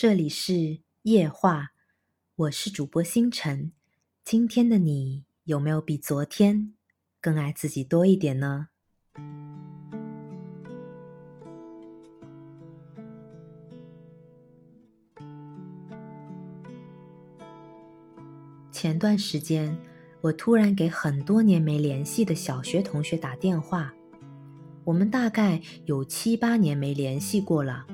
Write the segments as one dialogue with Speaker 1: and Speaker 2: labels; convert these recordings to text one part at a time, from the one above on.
Speaker 1: 这里是夜话，我是主播星辰。今天的你有没有比昨天更爱自己多一点呢？前段时间，我突然给很多年没联系的小学同学打电话，我们大概有七八年没联系过了。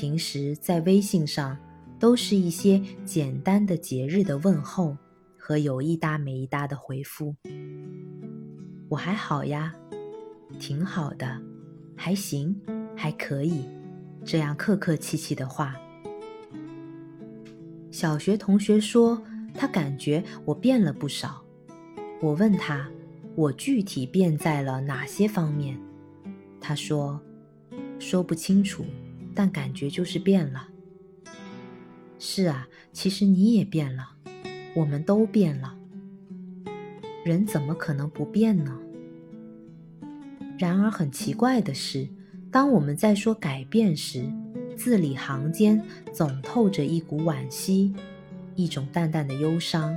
Speaker 1: 平时在微信上都是一些简单的节日的问候和有一搭没一搭的回复。我还好呀，挺好的，还行，还可以，这样客客气气的话。小学同学说他感觉我变了不少，我问他我具体变在了哪些方面，他说说不清楚。但感觉就是变了。是啊，其实你也变了，我们都变了。人怎么可能不变呢？然而很奇怪的是，当我们在说改变时，字里行间总透着一股惋惜，一种淡淡的忧伤。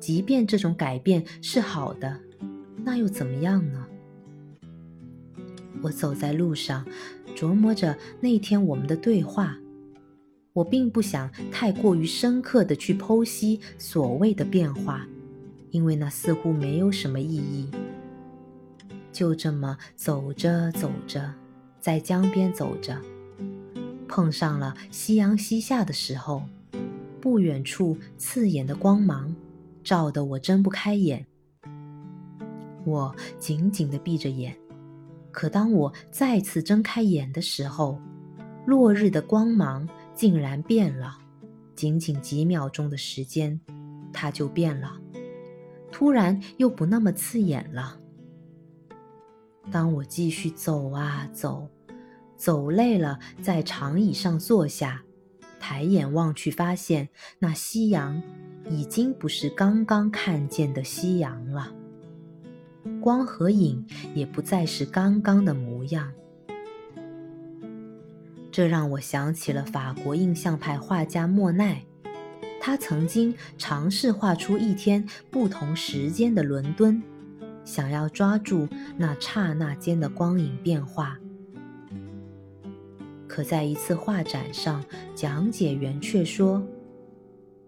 Speaker 1: 即便这种改变是好的，那又怎么样呢？我走在路上。琢磨着那天我们的对话，我并不想太过于深刻的去剖析所谓的变化，因为那似乎没有什么意义。就这么走着走着，在江边走着，碰上了夕阳西下的时候，不远处刺眼的光芒照得我睁不开眼，我紧紧地闭着眼。可当我再次睁开眼的时候，落日的光芒竟然变了。仅仅几秒钟的时间，它就变了，突然又不那么刺眼了。当我继续走啊走，走累了，在长椅上坐下，抬眼望去，发现那夕阳已经不是刚刚看见的夕阳了。光和影也不再是刚刚的模样，这让我想起了法国印象派画家莫奈，他曾经尝试画出一天不同时间的伦敦，想要抓住那刹那间的光影变化。可在一次画展上，讲解员却说，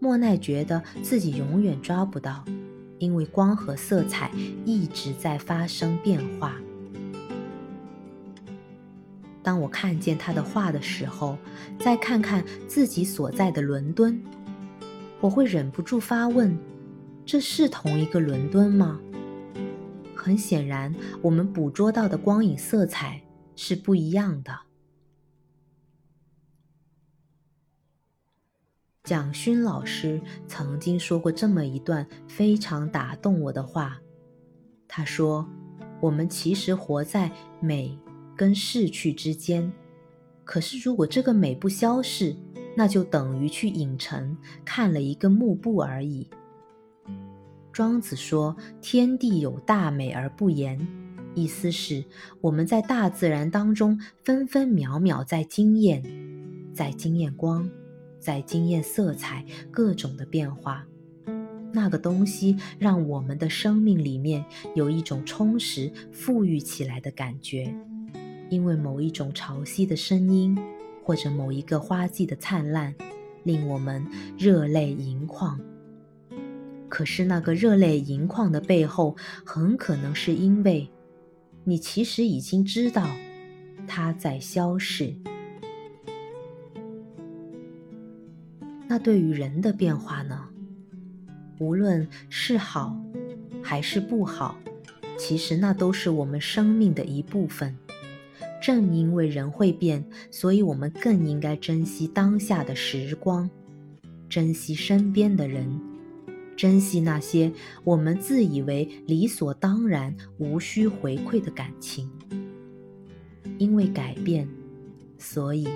Speaker 1: 莫奈觉得自己永远抓不到。因为光和色彩一直在发生变化。当我看见他的画的时候，再看看自己所在的伦敦，我会忍不住发问：这是同一个伦敦吗？很显然，我们捕捉到的光影色彩是不一样的。蒋勋老师曾经说过这么一段非常打动我的话，他说：“我们其实活在美跟逝去之间，可是如果这个美不消逝，那就等于去影城看了一个幕布而已。”庄子说：“天地有大美而不言”，意思是我们在大自然当中分分秒秒在惊艳，在惊艳光。在惊艳色彩各种的变化，那个东西让我们的生命里面有一种充实、富裕起来的感觉，因为某一种潮汐的声音，或者某一个花季的灿烂，令我们热泪盈眶。可是那个热泪盈眶的背后，很可能是因为，你其实已经知道，它在消逝。那对于人的变化呢？无论是好还是不好，其实那都是我们生命的一部分。正因为人会变，所以我们更应该珍惜当下的时光，珍惜身边的人，珍惜那些我们自以为理所当然、无需回馈的感情。因为改变，所以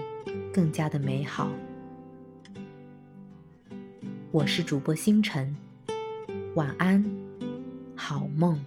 Speaker 1: 更加的美好。我是主播星辰，晚安，好梦。